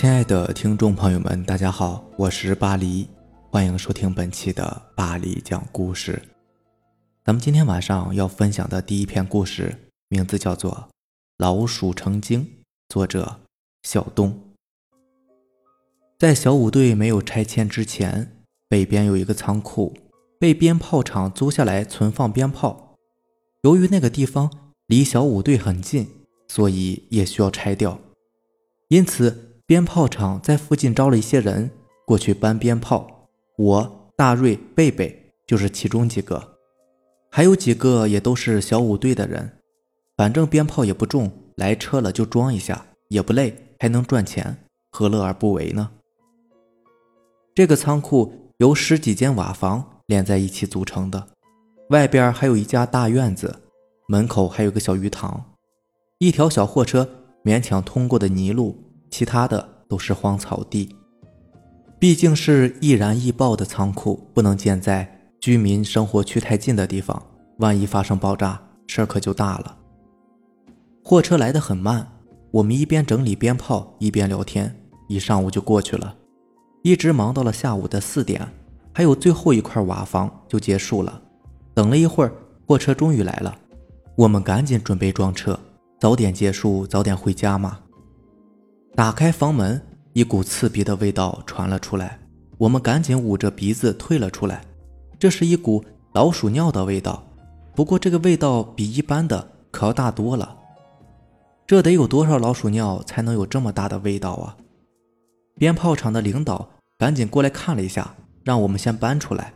亲爱的听众朋友们，大家好，我是巴黎，欢迎收听本期的巴黎讲故事。咱们今天晚上要分享的第一篇故事，名字叫做《老鼠成精》，作者小东。在小五队没有拆迁之前，北边有一个仓库，被鞭炮厂租下来存放鞭炮。由于那个地方离小五队很近，所以也需要拆掉，因此。鞭炮厂在附近招了一些人过去搬鞭炮，我、大瑞、贝贝就是其中几个，还有几个也都是小五队的人。反正鞭炮也不重，来车了就装一下，也不累，还能赚钱，何乐而不为呢？这个仓库由十几间瓦房连在一起组成的，外边还有一家大院子，门口还有个小鱼塘，一条小货车勉强通过的泥路。其他的都是荒草地，毕竟是易燃易爆的仓库，不能建在居民生活区太近的地方，万一发生爆炸，事儿可就大了。货车来得很慢，我们一边整理鞭炮，一边聊天，一上午就过去了，一直忙到了下午的四点，还有最后一块瓦房就结束了。等了一会儿，货车终于来了，我们赶紧准备装车，早点结束，早点回家嘛。打开房门，一股刺鼻的味道传了出来。我们赶紧捂着鼻子退了出来。这是一股老鼠尿的味道，不过这个味道比一般的可要大多了。这得有多少老鼠尿才能有这么大的味道啊？鞭炮厂的领导赶紧过来看了一下，让我们先搬出来。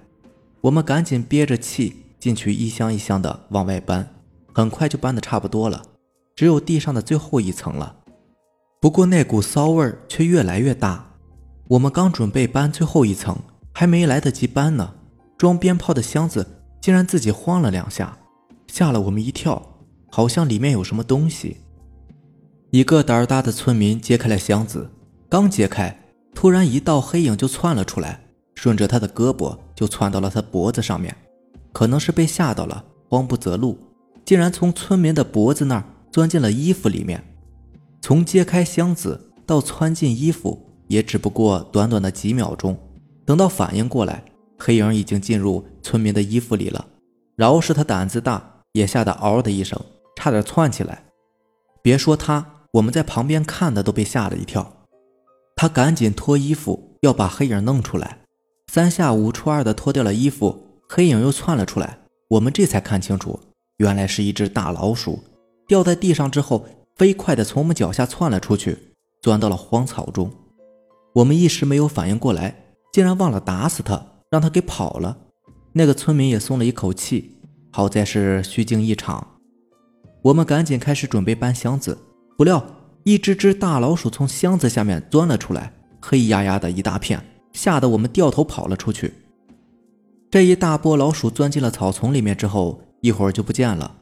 我们赶紧憋着气进去，一箱一箱的往外搬。很快就搬的差不多了，只有地上的最后一层了。不过那股骚味却越来越大。我们刚准备搬最后一层，还没来得及搬呢，装鞭炮的箱子竟然自己晃了两下，吓了我们一跳，好像里面有什么东西。一个胆儿大的村民揭开了箱子，刚揭开，突然一道黑影就窜了出来，顺着他的胳膊就窜到了他脖子上面。可能是被吓到了，慌不择路，竟然从村民的脖子那儿钻进了衣服里面。从揭开箱子到穿进衣服，也只不过短短的几秒钟。等到反应过来，黑影已经进入村民的衣服里了。饶是他胆子大，也吓得嗷的一声，差点窜起来。别说他，我们在旁边看的都被吓了一跳。他赶紧脱衣服，要把黑影弄出来。三下五除二的脱掉了衣服，黑影又窜了出来。我们这才看清楚，原来是一只大老鼠，掉在地上之后。飞快地从我们脚下窜了出去，钻到了荒草中。我们一时没有反应过来，竟然忘了打死他，让他给跑了。那个村民也松了一口气，好在是虚惊一场。我们赶紧开始准备搬箱子，不料一只只大老鼠从箱子下面钻了出来，黑压压的一大片，吓得我们掉头跑了出去。这一大波老鼠钻进了草丛里面之后，一会儿就不见了。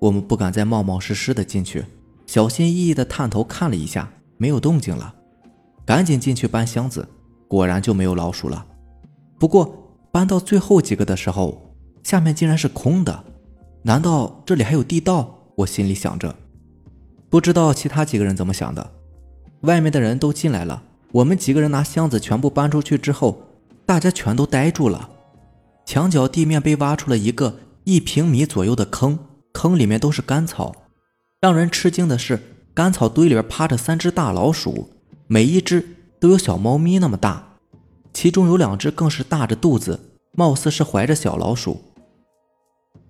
我们不敢再冒冒失失的进去。小心翼翼地探头看了一下，没有动静了，赶紧进去搬箱子，果然就没有老鼠了。不过搬到最后几个的时候，下面竟然是空的，难道这里还有地道？我心里想着，不知道其他几个人怎么想的。外面的人都进来了，我们几个人拿箱子全部搬出去之后，大家全都呆住了。墙角地面被挖出了一个一平米左右的坑，坑里面都是干草。让人吃惊的是，干草堆里边趴着三只大老鼠，每一只都有小猫咪那么大，其中有两只更是大着肚子，貌似是怀着小老鼠。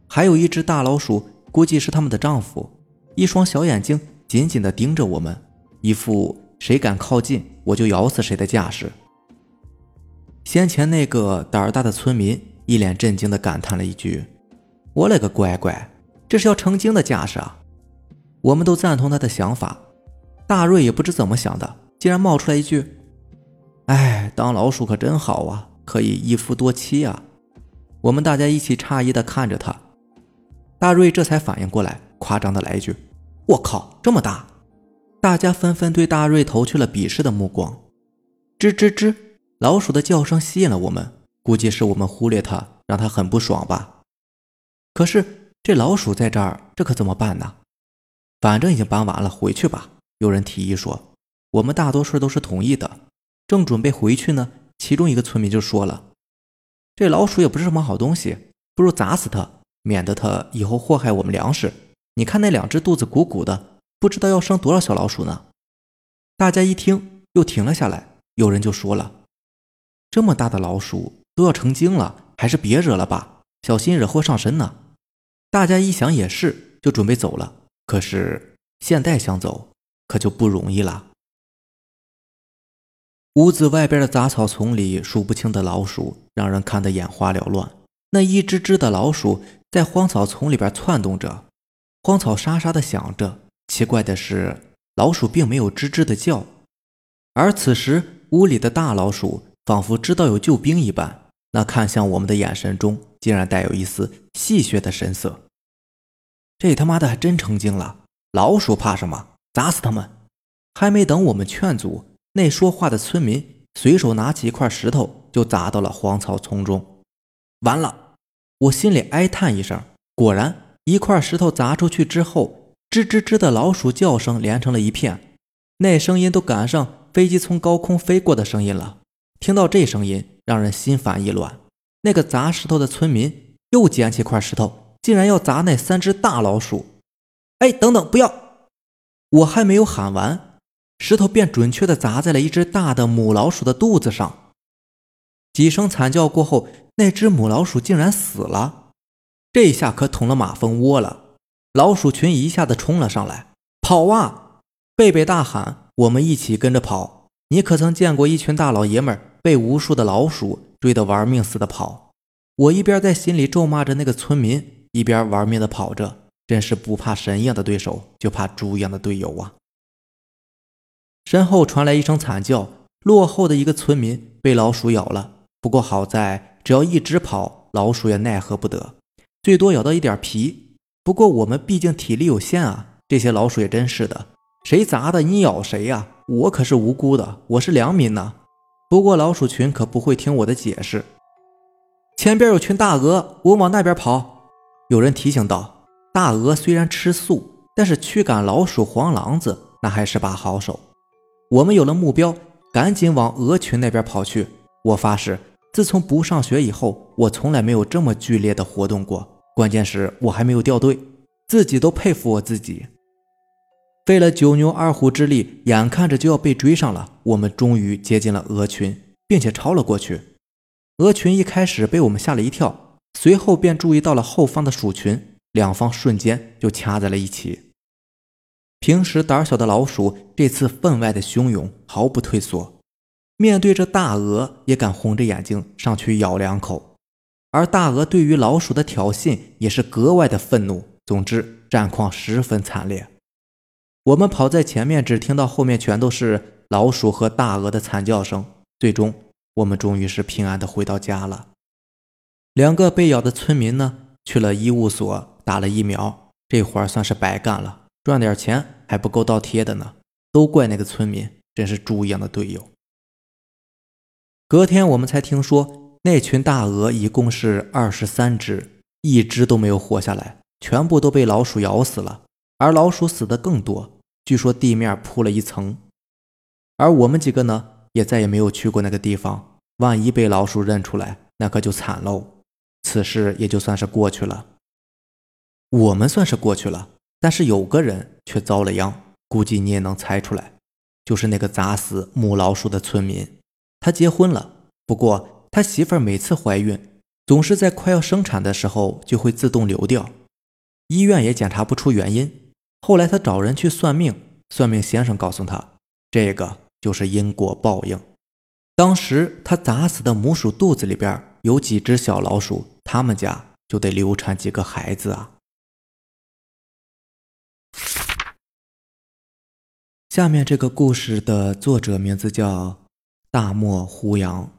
还有一只大老鼠，估计是他们的丈夫，一双小眼睛紧紧地盯着我们，一副谁敢靠近我就咬死谁的架势。先前那个胆儿大的村民一脸震惊地感叹了一句：“我勒个乖乖，这是要成精的架势啊！”我们都赞同他的想法，大瑞也不知怎么想的，竟然冒出来一句：“哎，当老鼠可真好啊，可以一夫多妻啊！”我们大家一起诧异的看着他，大瑞这才反应过来，夸张的来一句：“我靠，这么大！”大家纷纷对大瑞投去了鄙视的目光。吱吱吱，老鼠的叫声吸引了我们，估计是我们忽略它，让它很不爽吧。可是这老鼠在这儿，这可怎么办呢？反正已经搬完了，回去吧。有人提议说：“我们大多数都是同意的。正准备回去呢，其中一个村民就说了：“这老鼠也不是什么好东西，不如砸死它，免得它以后祸害我们粮食。你看那两只肚子鼓鼓的，不知道要生多少小老鼠呢。”大家一听，又停了下来。有人就说了：“这么大的老鼠都要成精了，还是别惹了吧，小心惹祸上身呢。”大家一想也是，就准备走了。可是现在想走，可就不容易了。屋子外边的杂草丛里，数不清的老鼠让人看得眼花缭乱。那一只只的老鼠在荒草丛里边窜动着，荒草沙沙的响着。奇怪的是，老鼠并没有吱吱的叫。而此时，屋里的大老鼠仿佛知道有救兵一般，那看向我们的眼神中竟然带有一丝戏谑的神色。这他妈的还真成精了！老鼠怕什么？砸死他们！还没等我们劝阻。那说话的村民随手拿起一块石头，就砸到了荒草丛中。完了，我心里哀叹一声。果然，一块石头砸出去之后，吱吱吱的老鼠叫声连成了一片，那声音都赶上飞机从高空飞过的声音了。听到这声音，让人心烦意乱。那个砸石头的村民又捡起块石头，竟然要砸那三只大老鼠。哎，等等，不要！我还没有喊完。石头便准确地砸在了一只大的母老鼠的肚子上，几声惨叫过后，那只母老鼠竟然死了。这下可捅了马蜂窝了，老鼠群一下子冲了上来，跑啊！贝贝大喊：“我们一起跟着跑！”你可曾见过一群大老爷们被无数的老鼠追得玩命似的跑？我一边在心里咒骂着那个村民，一边玩命的跑着。真是不怕神一样的对手，就怕猪一样的队友啊！身后传来一声惨叫，落后的一个村民被老鼠咬了。不过好在，只要一直跑，老鼠也奈何不得，最多咬到一点皮。不过我们毕竟体力有限啊，这些老鼠也真是的，谁砸的你咬谁呀？我可是无辜的，我是良民呐。不过老鼠群可不会听我的解释。前边有群大鹅，我往那边跑。有人提醒道：“大鹅虽然吃素，但是驱赶老鼠、黄狼子那还是把好手。”我们有了目标，赶紧往鹅群那边跑去。我发誓，自从不上学以后，我从来没有这么剧烈的活动过。关键是，我还没有掉队，自己都佩服我自己。费了九牛二虎之力，眼看着就要被追上了，我们终于接近了鹅群，并且超了过去。鹅群一开始被我们吓了一跳，随后便注意到了后方的鼠群，两方瞬间就掐在了一起。平时胆小的老鼠，这次分外的汹涌，毫不退缩。面对着大鹅，也敢红着眼睛上去咬两口。而大鹅对于老鼠的挑衅，也是格外的愤怒。总之，战况十分惨烈。我们跑在前面，只听到后面全都是老鼠和大鹅的惨叫声。最终，我们终于是平安的回到家了。两个被咬的村民呢，去了医务所打了疫苗，这活儿算是白干了。赚点钱还不够倒贴的呢，都怪那个村民，真是猪一样的队友。隔天我们才听说，那群大鹅一共是二十三只，一只都没有活下来，全部都被老鼠咬死了。而老鼠死的更多，据说地面铺了一层。而我们几个呢，也再也没有去过那个地方，万一被老鼠认出来，那可就惨喽。此事也就算是过去了，我们算是过去了。但是有个人却遭了殃，估计你也能猜出来，就是那个砸死母老鼠的村民。他结婚了，不过他媳妇儿每次怀孕，总是在快要生产的时候就会自动流掉，医院也检查不出原因。后来他找人去算命，算命先生告诉他，这个就是因果报应。当时他砸死的母鼠肚子里边有几只小老鼠，他们家就得流产几个孩子啊。下面这个故事的作者名字叫大漠胡杨。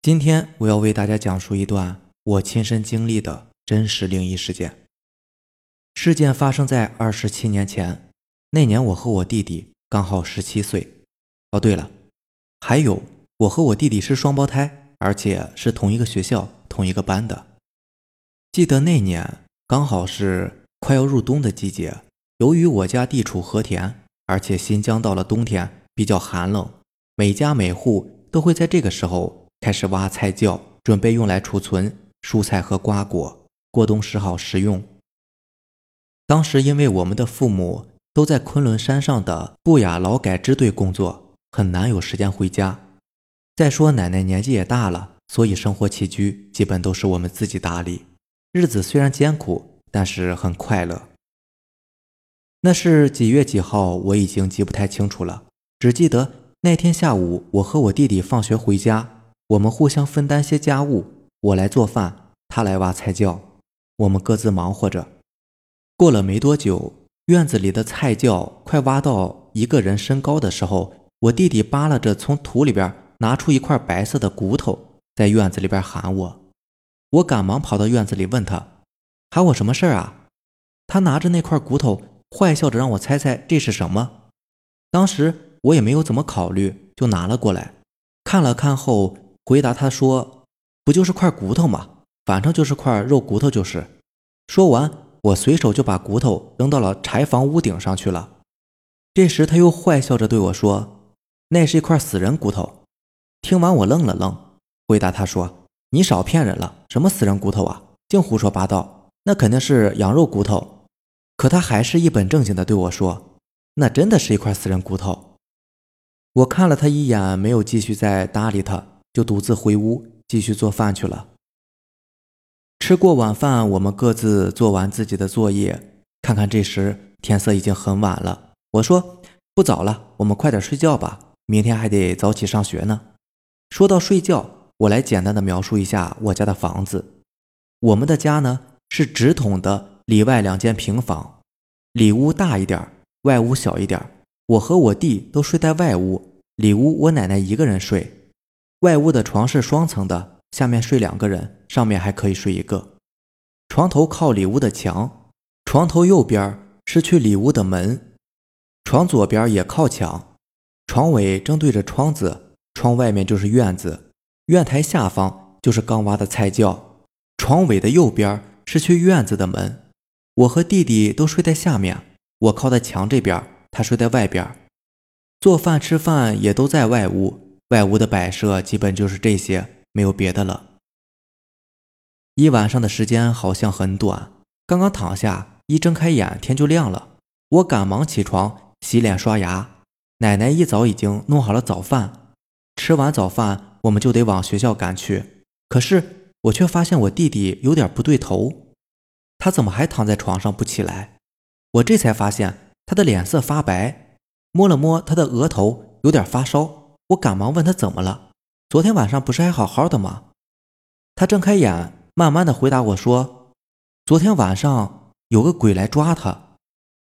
今天我要为大家讲述一段我亲身经历的真实灵异事件。事件发生在二十七年前，那年我和我弟弟刚好十七岁。哦，对了，还有我和我弟弟是双胞胎，而且是同一个学校、同一个班的。记得那年刚好是快要入冬的季节，由于我家地处和田。而且新疆到了冬天比较寒冷，每家每户都会在这个时候开始挖菜窖，准备用来储存蔬菜和瓜果，过冬时好食用。当时因为我们的父母都在昆仑山上的布雅劳改支队工作，很难有时间回家。再说奶奶年纪也大了，所以生活起居基本都是我们自己打理。日子虽然艰苦，但是很快乐。那是几月几号，我已经记不太清楚了，只记得那天下午，我和我弟弟放学回家，我们互相分担些家务，我来做饭，他来挖菜窖，我们各自忙活着。过了没多久，院子里的菜窖快挖到一个人身高的时候，我弟弟扒拉着从土里边拿出一块白色的骨头，在院子里边喊我。我赶忙跑到院子里问他：“喊我什么事儿啊？”他拿着那块骨头，坏笑着让我猜猜这是什么。当时我也没有怎么考虑，就拿了过来，看了看后回答他说：“不就是块骨头吗？反正就是块肉骨头就是。”说完。我随手就把骨头扔到了柴房屋顶上去了。这时他又坏笑着对我说：“那是一块死人骨头。”听完我愣了愣，回答他说：“你少骗人了，什么死人骨头啊？净胡说八道，那肯定是羊肉骨头。”可他还是一本正经的对我说：“那真的是一块死人骨头。”我看了他一眼，没有继续再搭理他，就独自回屋继续做饭去了。吃过晚饭，我们各自做完自己的作业。看看这时天色已经很晚了，我说：“不早了，我们快点睡觉吧，明天还得早起上学呢。”说到睡觉，我来简单的描述一下我家的房子。我们的家呢是直筒的里外两间平房，里屋大一点，外屋小一点。我和我弟都睡在外屋，里屋我奶奶一个人睡。外屋的床是双层的。下面睡两个人，上面还可以睡一个。床头靠里屋的墙，床头右边是去里屋的门，床左边也靠墙，床尾正对着窗子，窗外面就是院子，院台下方就是刚挖的菜窖。床尾的右边是去院子的门。我和弟弟都睡在下面，我靠在墙这边，他睡在外边。做饭吃饭也都在外屋，外屋的摆设基本就是这些。没有别的了。一晚上的时间好像很短，刚刚躺下，一睁开眼，天就亮了。我赶忙起床洗脸刷牙。奶奶一早已经弄好了早饭，吃完早饭我们就得往学校赶去。可是我却发现我弟弟有点不对头，他怎么还躺在床上不起来？我这才发现他的脸色发白，摸了摸他的额头，有点发烧。我赶忙问他怎么了。昨天晚上不是还好好的吗？他睁开眼，慢慢的回答我说：“昨天晚上有个鬼来抓他。”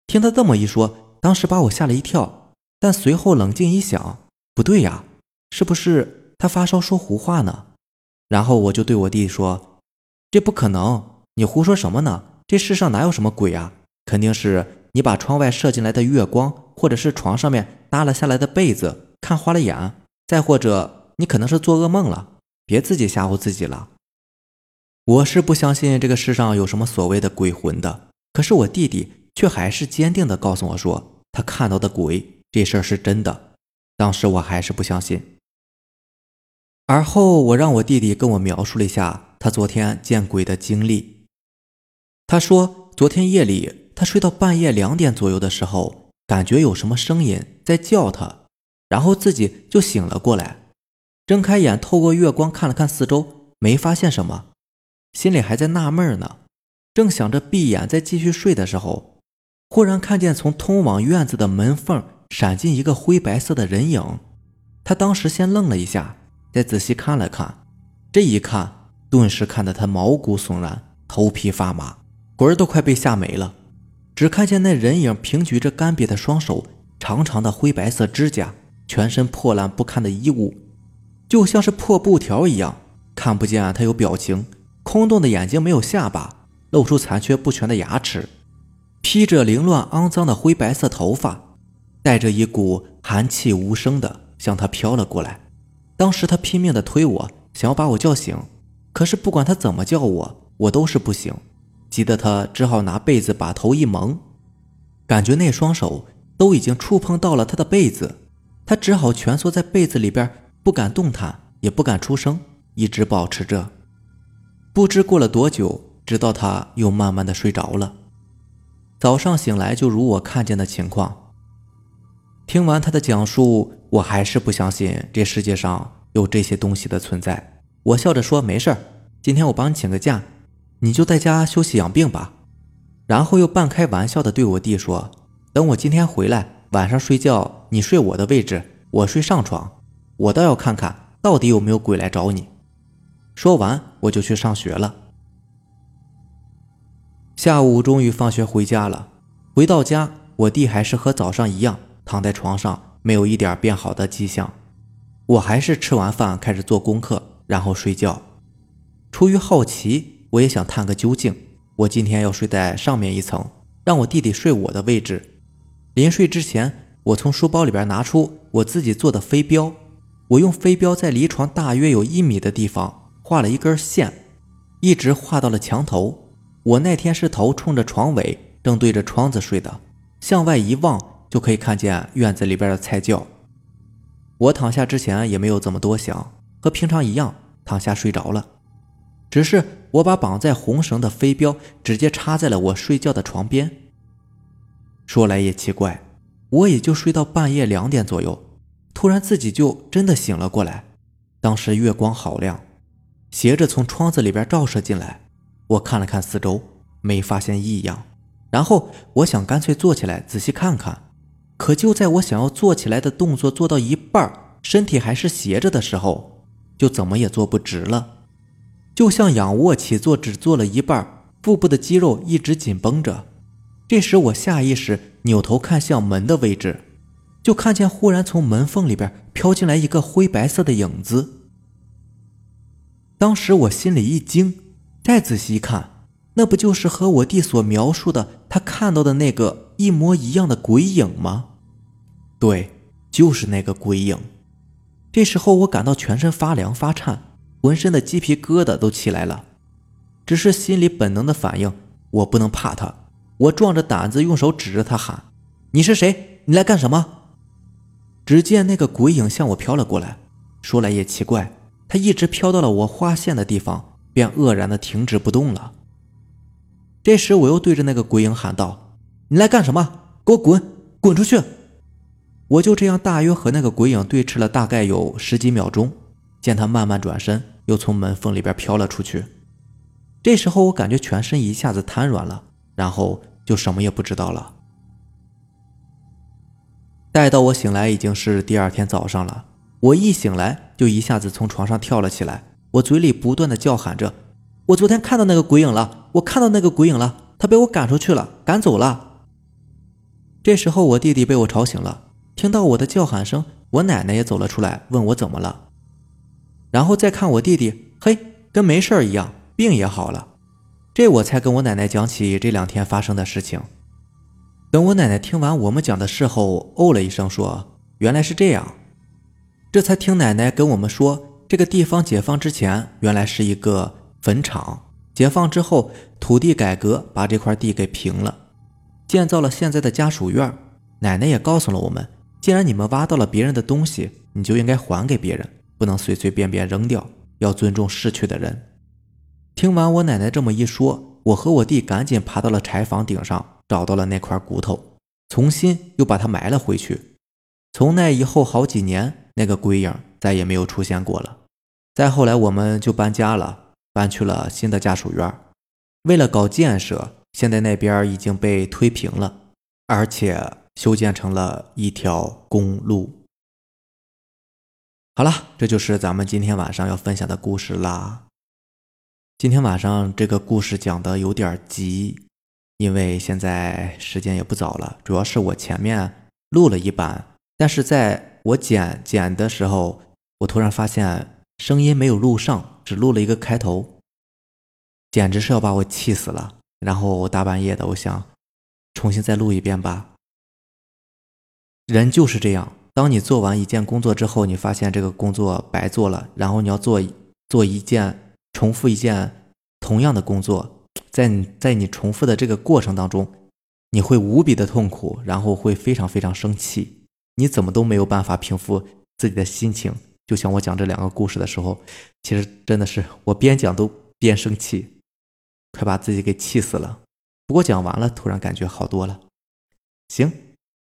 听他这么一说，当时把我吓了一跳。但随后冷静一想，不对呀，是不是他发烧说胡话呢？然后我就对我弟说：“这不可能，你胡说什么呢？这世上哪有什么鬼啊？肯定是你把窗外射进来的月光，或者是床上面耷拉下来的被子看花了眼，再或者……”你可能是做噩梦了，别自己吓唬自己了。我是不相信这个世上有什么所谓的鬼魂的，可是我弟弟却还是坚定的告诉我说，他看到的鬼这事儿是真的。当时我还是不相信。而后我让我弟弟跟我描述了一下他昨天见鬼的经历。他说，昨天夜里他睡到半夜两点左右的时候，感觉有什么声音在叫他，然后自己就醒了过来。睁开眼，透过月光看了看四周，没发现什么，心里还在纳闷呢。正想着闭眼再继续睡的时候，忽然看见从通往院子的门缝闪进一个灰白色的人影。他当时先愣了一下，再仔细看了看，这一看，顿时看得他毛骨悚然，头皮发麻，魂儿都快被吓没了。只看见那人影平举着干瘪的双手，长长的灰白色指甲，全身破烂不堪的衣物。就像是破布条一样，看不见他有表情，空洞的眼睛没有下巴，露出残缺不全的牙齿，披着凌乱肮脏的灰白色头发，带着一股寒气无声的向他飘了过来。当时他拼命的推我，想要把我叫醒，可是不管他怎么叫我，我都是不醒，急得他只好拿被子把头一蒙，感觉那双手都已经触碰到了他的被子。他只好蜷缩在被子里边，不敢动弹，也不敢出声，一直保持着。不知过了多久，直到他又慢慢的睡着了。早上醒来，就如我看见的情况。听完他的讲述，我还是不相信这世界上有这些东西的存在。我笑着说：“没事儿，今天我帮你请个假，你就在家休息养病吧。”然后又半开玩笑的对我弟说：“等我今天回来，晚上睡觉你睡我的位置，我睡上床。我倒要看看到底有没有鬼来找你。”说完，我就去上学了。下午终于放学回家了。回到家，我弟还是和早上一样躺在床上，没有一点变好的迹象。我还是吃完饭开始做功课，然后睡觉。出于好奇，我也想探个究竟。我今天要睡在上面一层，让我弟弟睡我的位置。临睡之前，我从书包里边拿出我自己做的飞镖，我用飞镖在离床大约有一米的地方画了一根线，一直画到了墙头。我那天是头冲着床尾，正对着窗子睡的，向外一望就可以看见院子里边的菜窖。我躺下之前也没有怎么多想，和平常一样躺下睡着了。只是我把绑在红绳的飞镖直接插在了我睡觉的床边。说来也奇怪，我也就睡到半夜两点左右，突然自己就真的醒了过来。当时月光好亮，斜着从窗子里边照射进来。我看了看四周，没发现异样。然后我想干脆坐起来仔细看看，可就在我想要坐起来的动作做到一半，身体还是斜着的时候，就怎么也坐不直了。就像仰卧起坐只做了一半，腹部的肌肉一直紧绷着。这时我下意识扭头看向门的位置，就看见忽然从门缝里边飘进来一个灰白色的影子。当时我心里一惊，再仔细一看，那不就是和我弟所描述的他看到的那个一模一样的鬼影吗？对，就是那个鬼影。这时候我感到全身发凉发颤。浑身的鸡皮疙瘩都起来了，只是心里本能的反应，我不能怕他。我壮着胆子用手指着他喊：“你是谁？你来干什么？”只见那个鬼影向我飘了过来。说来也奇怪，他一直飘到了我划线的地方，便愕然的停止不动了。这时我又对着那个鬼影喊道：“你来干什么？给我滚，滚出去！”我就这样大约和那个鬼影对峙了大概有十几秒钟。见他慢慢转身，又从门缝里边飘了出去。这时候我感觉全身一下子瘫软了，然后就什么也不知道了。待到我醒来，已经是第二天早上了。我一醒来就一下子从床上跳了起来，我嘴里不断的叫喊着：“我昨天看到那个鬼影了，我看到那个鬼影了，他被我赶出去了，赶走了。”这时候我弟弟被我吵醒了，听到我的叫喊声，我奶奶也走了出来，问我怎么了。然后再看我弟弟，嘿，跟没事一样，病也好了。这我才跟我奶奶讲起这两天发生的事情。等我奶奶听完我们讲的事后，哦了一声，说：“原来是这样。”这才听奶奶跟我们说，这个地方解放之前原来是一个坟场，解放之后土地改革，把这块地给平了，建造了现在的家属院。奶奶也告诉了我们，既然你们挖到了别人的东西，你就应该还给别人。不能随随便便扔掉，要尊重逝去的人。听完我奶奶这么一说，我和我弟赶紧爬到了柴房顶上，找到了那块骨头，重新又把它埋了回去。从那以后好几年，那个鬼影再也没有出现过了。再后来，我们就搬家了，搬去了新的家属院。为了搞建设，现在那边已经被推平了，而且修建成了一条公路。好了，这就是咱们今天晚上要分享的故事啦。今天晚上这个故事讲的有点急，因为现在时间也不早了。主要是我前面录了一版，但是在我剪剪的时候，我突然发现声音没有录上，只录了一个开头，简直是要把我气死了。然后我大半夜的，我想重新再录一遍吧。人就是这样。当你做完一件工作之后，你发现这个工作白做了，然后你要做做一件重复一件同样的工作，在你在你重复的这个过程当中，你会无比的痛苦，然后会非常非常生气，你怎么都没有办法平复自己的心情。就像我讲这两个故事的时候，其实真的是我边讲都边生气，快把自己给气死了。不过讲完了，突然感觉好多了。行，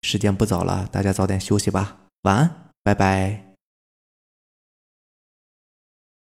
时间不早了，大家早点休息吧，晚安，拜拜。